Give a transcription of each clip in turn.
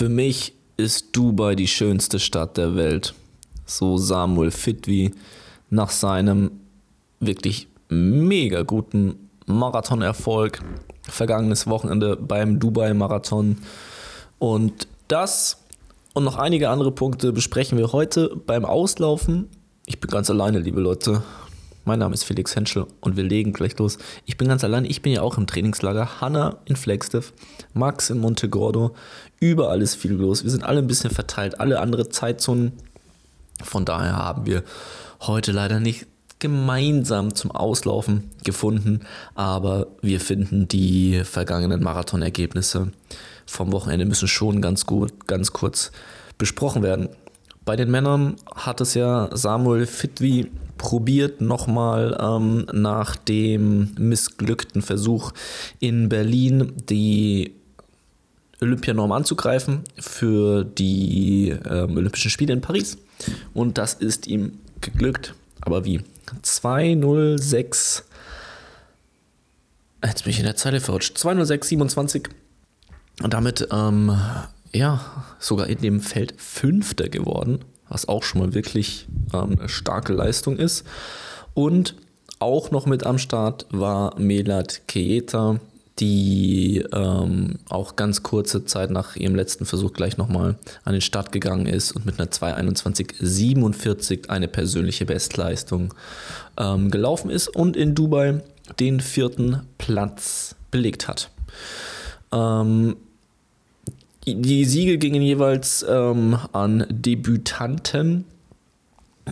Für mich ist Dubai die schönste Stadt der Welt. So Samuel Fitwi nach seinem wirklich mega guten Marathonerfolg vergangenes Wochenende beim Dubai-Marathon. Und das und noch einige andere Punkte besprechen wir heute beim Auslaufen. Ich bin ganz alleine, liebe Leute. Mein Name ist Felix Henschel und wir legen gleich los. Ich bin ganz alleine, ich bin ja auch im Trainingslager. Hanna in Flagstaff, Max in Montegordo. Überall ist viel los. Wir sind alle ein bisschen verteilt, alle andere Zeitzonen. Von daher haben wir heute leider nicht gemeinsam zum Auslaufen gefunden, aber wir finden die vergangenen Marathonergebnisse vom Wochenende müssen schon ganz gut, ganz kurz besprochen werden. Bei den Männern hat es ja Samuel Fitwi probiert, nochmal ähm, nach dem missglückten Versuch in Berlin die Olympianorm anzugreifen für die ähm, Olympischen Spiele in Paris. Und das ist ihm geglückt. Aber wie? 206. Jetzt bin ich in der Zeile verrutscht. 206,27. Und damit, ähm, ja, sogar in dem Feld Fünfter geworden, was auch schon mal wirklich ähm, eine starke Leistung ist. Und auch noch mit am Start war Melat Keeta, die ähm, auch ganz kurze Zeit nach ihrem letzten Versuch gleich nochmal an den Start gegangen ist und mit einer 2.21.47 eine persönliche Bestleistung ähm, gelaufen ist und in Dubai den vierten Platz belegt hat. Ähm, die Siege gingen jeweils ähm, an Debütanten.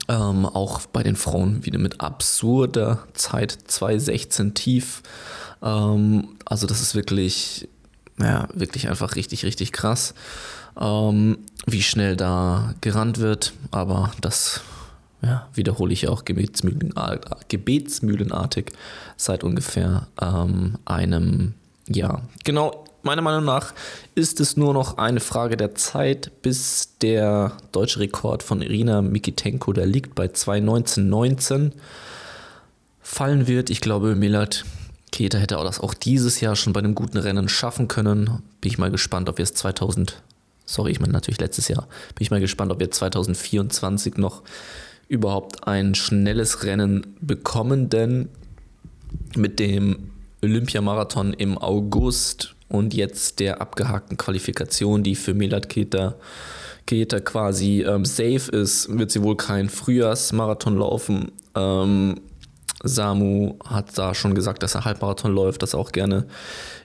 Ähm, auch bei den Frauen wieder mit absurder Zeit 2,16 tief. Ähm, also das ist wirklich, ja, wirklich einfach richtig, richtig krass, ähm, wie schnell da gerannt wird. Aber das ja, wiederhole ich auch gebetsmühlenartig, gebetsmühlenartig seit ungefähr ähm, einem Jahr. Genau, meiner Meinung nach ist es nur noch eine Frage der Zeit, bis der deutsche Rekord von Irina Mikitenko, der liegt bei 2,19,19, fallen wird. Ich glaube, Milat Keter hätte das auch dieses Jahr schon bei einem guten Rennen schaffen können. Bin ich mal gespannt, ob wir es 2000, sorry, ich meine natürlich letztes Jahr, bin ich mal gespannt, ob wir 2024 noch überhaupt ein schnelles Rennen bekommen, denn mit dem Olympiamarathon im August und jetzt der abgehakten Qualifikation, die für Milat Keter, Keter quasi ähm, safe ist, wird sie wohl kein Frühjahrsmarathon laufen. Ähm, Samu hat da schon gesagt, dass er Halbmarathon läuft, dass er auch gerne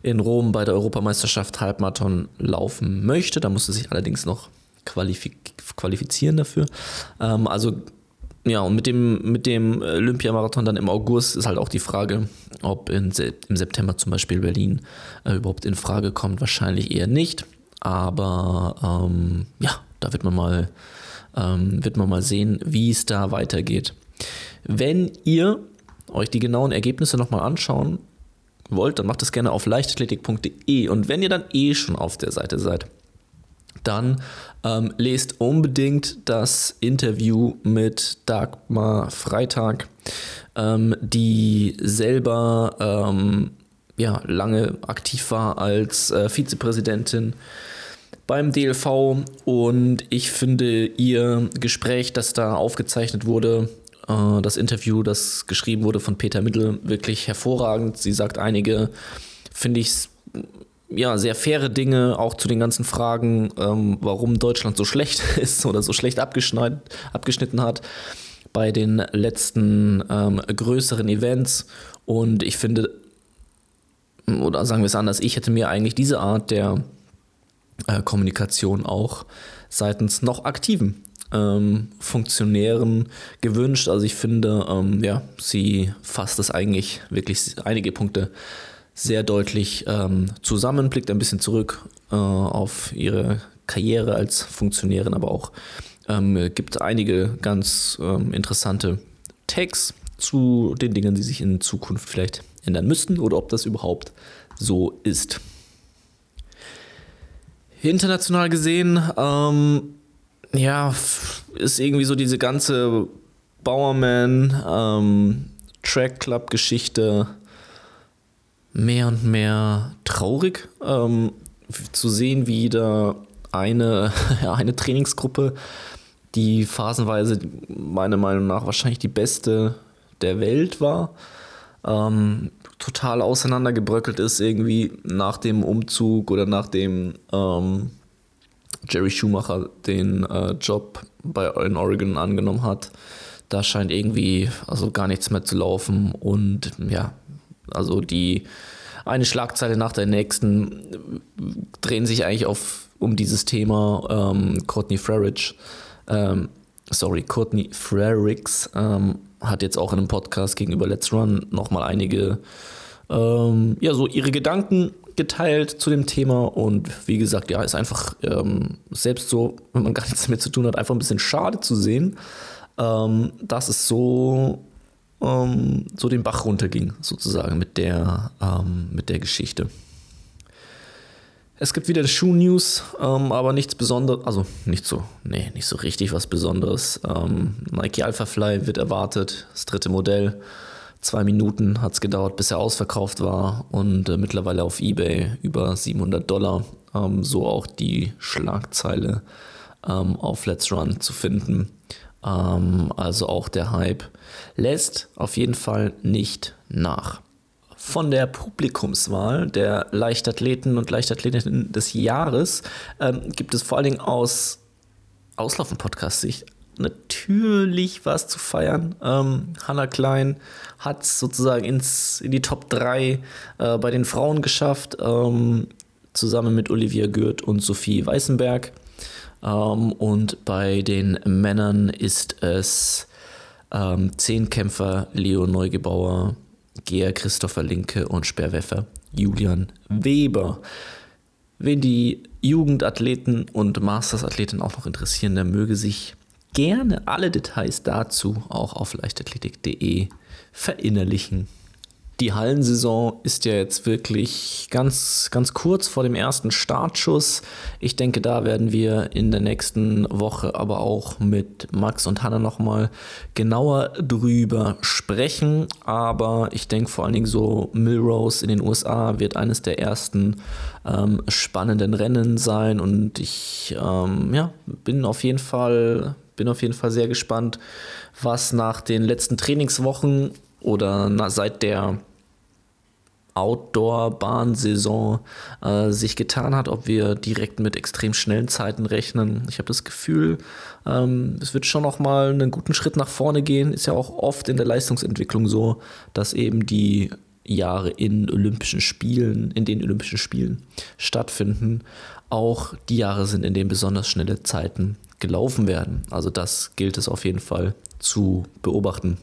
in Rom bei der Europameisterschaft Halbmarathon laufen möchte. Da musste sich allerdings noch qualifizieren dafür. Ähm, also ja, und mit dem, mit dem Olympiamarathon dann im August ist halt auch die Frage, ob in, im September zum Beispiel Berlin äh, überhaupt in Frage kommt. Wahrscheinlich eher nicht. Aber ähm, ja, da wird man mal, ähm, wird man mal sehen, wie es da weitergeht. Wenn ihr euch die genauen Ergebnisse nochmal anschauen wollt, dann macht das gerne auf leichtathletik.de. Und wenn ihr dann eh schon auf der Seite seid, dann ähm, lest unbedingt das Interview mit Dagmar Freitag, ähm, die selber ähm, ja, lange aktiv war als äh, Vizepräsidentin beim DLV und ich finde ihr Gespräch, das da aufgezeichnet wurde, äh, das Interview, das geschrieben wurde von Peter Mittel, wirklich hervorragend. Sie sagt einige, finde ich, ja, sehr faire Dinge, auch zu den ganzen Fragen, ähm, warum Deutschland so schlecht ist oder so schlecht abgeschnitten hat bei den letzten ähm, größeren Events. Und ich finde, oder sagen wir es anders, ich hätte mir eigentlich diese Art der äh, Kommunikation auch seitens noch aktiven ähm, Funktionären gewünscht. Also ich finde, ähm, ja, sie fasst es eigentlich wirklich einige Punkte sehr deutlich ähm, zusammen, blickt ein bisschen zurück äh, auf ihre Karriere als Funktionärin, aber auch ähm, gibt einige ganz ähm, interessante Tags zu den Dingen, die sich in Zukunft vielleicht ändern müssten oder ob das überhaupt so ist. International gesehen, ähm, ja, ist irgendwie so diese ganze Bowerman ähm, Track Club Geschichte mehr und mehr traurig ähm, zu sehen, wie da eine, eine Trainingsgruppe, die phasenweise meiner Meinung nach wahrscheinlich die beste der Welt war. Ähm, total auseinandergebröckelt ist irgendwie nach dem Umzug oder nachdem ähm, Jerry Schumacher den äh, Job bei, in Oregon angenommen hat. Da scheint irgendwie also gar nichts mehr zu laufen und ja, also die eine Schlagzeile nach der nächsten drehen sich eigentlich auf um dieses Thema ähm, Courtney Frerich. Ähm, sorry, Courtney Frericks ähm, hat jetzt auch in einem Podcast gegenüber Let's Run nochmal einige, ähm, ja, so ihre Gedanken geteilt zu dem Thema und wie gesagt, ja, ist einfach ähm, selbst so, wenn man gar nichts damit zu tun hat, einfach ein bisschen schade zu sehen, ähm, dass es so, ähm, so den Bach runterging, sozusagen mit der, ähm, mit der Geschichte. Es gibt wieder Schuh-News, ähm, aber nichts Besonderes, also nicht so, nee, nicht so richtig was Besonderes. Ähm, Nike Alpha Fly wird erwartet, das dritte Modell. Zwei Minuten hat es gedauert, bis er ausverkauft war und äh, mittlerweile auf eBay über 700 Dollar. Ähm, so auch die Schlagzeile ähm, auf Let's Run zu finden. Ähm, also auch der Hype lässt auf jeden Fall nicht nach von der Publikumswahl der Leichtathleten und Leichtathletinnen des Jahres ähm, gibt es vor allen Dingen aus Auslaufen-Podcast-Sicht natürlich was zu feiern. Ähm, Hannah Klein hat es sozusagen ins, in die Top 3 äh, bei den Frauen geschafft, ähm, zusammen mit Olivia Gürt und Sophie Weißenberg. Ähm, und bei den Männern ist es ähm, Zehnkämpfer Leo Neugebauer, Geher Christopher Linke und Sperrwerfer Julian Weber. Wen die Jugendathleten und Mastersathleten auch noch interessieren, der möge sich gerne alle Details dazu auch auf leichtathletik.de verinnerlichen die Hallensaison ist ja jetzt wirklich ganz, ganz kurz vor dem ersten Startschuss. Ich denke, da werden wir in der nächsten Woche aber auch mit Max und Hanna nochmal genauer drüber sprechen. Aber ich denke vor allen Dingen so Millrose in den USA wird eines der ersten ähm, spannenden Rennen sein. Und ich ähm, ja, bin auf jeden Fall bin auf jeden Fall sehr gespannt, was nach den letzten Trainingswochen oder na, seit der Outdoor-Bahnsaison äh, sich getan hat, ob wir direkt mit extrem schnellen Zeiten rechnen. Ich habe das Gefühl, ähm, es wird schon noch mal einen guten Schritt nach vorne gehen. Ist ja auch oft in der Leistungsentwicklung so, dass eben die Jahre in Olympischen Spielen, in den Olympischen Spielen stattfinden, auch die Jahre sind, in denen besonders schnelle Zeiten gelaufen werden. Also das gilt es auf jeden Fall zu beobachten.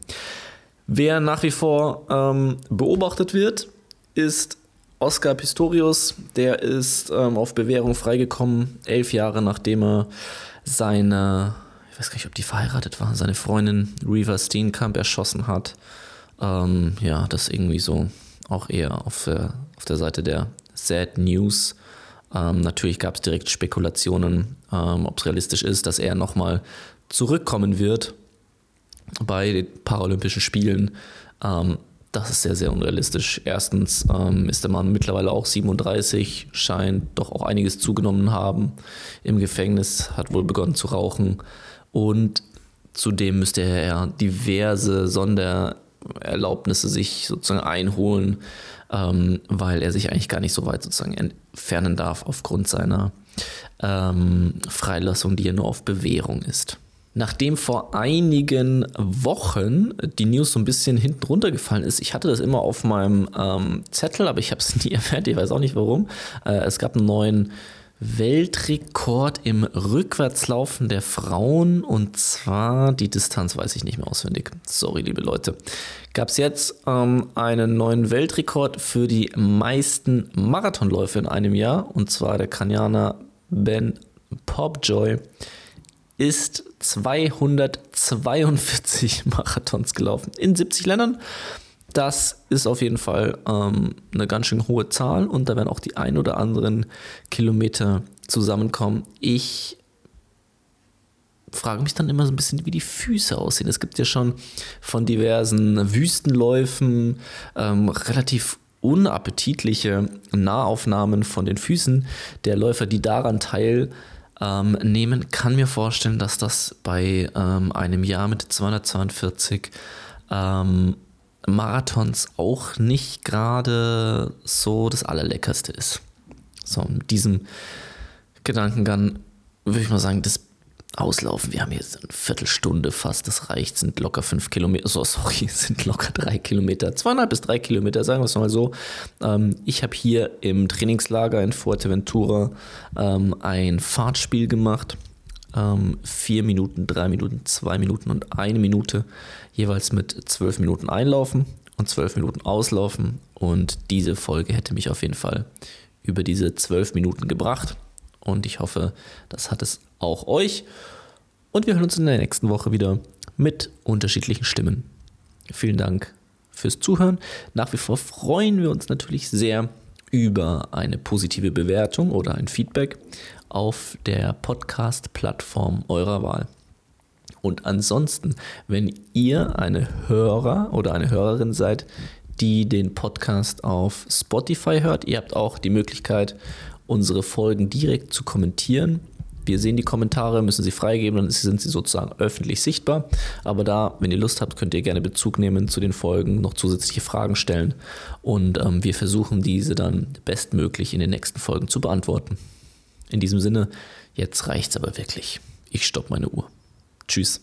Wer nach wie vor ähm, beobachtet wird, ist Oscar Pistorius. Der ist ähm, auf Bewährung freigekommen, elf Jahre nachdem er seine, ich weiß gar nicht, ob die verheiratet war, seine Freundin Reva Steenkamp erschossen hat. Ähm, ja, das irgendwie so auch eher auf der, auf der Seite der Sad News. Ähm, natürlich gab es direkt Spekulationen, ähm, ob es realistisch ist, dass er nochmal zurückkommen wird bei den Paralympischen Spielen. Ähm, das ist sehr, sehr unrealistisch. Erstens ähm, ist der Mann mittlerweile auch 37, scheint doch auch einiges zugenommen haben im Gefängnis, hat wohl begonnen zu rauchen und zudem müsste er diverse Sondererlaubnisse sich sozusagen einholen, ähm, weil er sich eigentlich gar nicht so weit sozusagen entfernen darf aufgrund seiner ähm, Freilassung, die ja nur auf Bewährung ist. Nachdem vor einigen Wochen die News so ein bisschen hinten runtergefallen ist, ich hatte das immer auf meinem ähm, Zettel, aber ich habe es nie erfährt, ich weiß auch nicht warum. Äh, es gab einen neuen Weltrekord im Rückwärtslaufen der Frauen und zwar die Distanz weiß ich nicht mehr auswendig. Sorry, liebe Leute. Gab es jetzt ähm, einen neuen Weltrekord für die meisten Marathonläufe in einem Jahr und zwar der Kanianer Ben Popjoy ist 242 Marathons gelaufen in 70 Ländern. Das ist auf jeden Fall ähm, eine ganz schön hohe Zahl und da werden auch die ein oder anderen Kilometer zusammenkommen. Ich frage mich dann immer so ein bisschen, wie die Füße aussehen. Es gibt ja schon von diversen Wüstenläufen ähm, relativ unappetitliche Nahaufnahmen von den Füßen der Läufer, die daran teil ähm, nehmen, kann mir vorstellen, dass das bei ähm, einem Jahr mit 242 ähm, Marathons auch nicht gerade so das Allerleckerste ist. So, mit diesem Gedankengang würde ich mal sagen, das Auslaufen, wir haben jetzt eine Viertelstunde fast, das reicht, sind locker fünf Kilometer, so sorry, sind locker drei Kilometer, zweieinhalb bis drei Kilometer, sagen wir es mal so. Ähm, ich habe hier im Trainingslager in Fuerteventura ähm, ein Fahrtspiel gemacht. Ähm, vier Minuten, drei Minuten, zwei Minuten und eine Minute, jeweils mit zwölf Minuten einlaufen und zwölf Minuten auslaufen. Und diese Folge hätte mich auf jeden Fall über diese zwölf Minuten gebracht. Und ich hoffe, das hat es auch euch. Und wir hören uns in der nächsten Woche wieder mit unterschiedlichen Stimmen. Vielen Dank fürs Zuhören. Nach wie vor freuen wir uns natürlich sehr über eine positive Bewertung oder ein Feedback auf der Podcast-Plattform eurer Wahl. Und ansonsten, wenn ihr eine Hörer oder eine Hörerin seid, die den Podcast auf Spotify hört, ihr habt auch die Möglichkeit, unsere Folgen direkt zu kommentieren wir sehen die Kommentare, müssen sie freigeben, dann sind sie sozusagen öffentlich sichtbar. Aber da, wenn ihr Lust habt, könnt ihr gerne Bezug nehmen zu den Folgen, noch zusätzliche Fragen stellen und ähm, wir versuchen diese dann bestmöglich in den nächsten Folgen zu beantworten. In diesem Sinne, jetzt reicht's aber wirklich. Ich stoppe meine Uhr. Tschüss.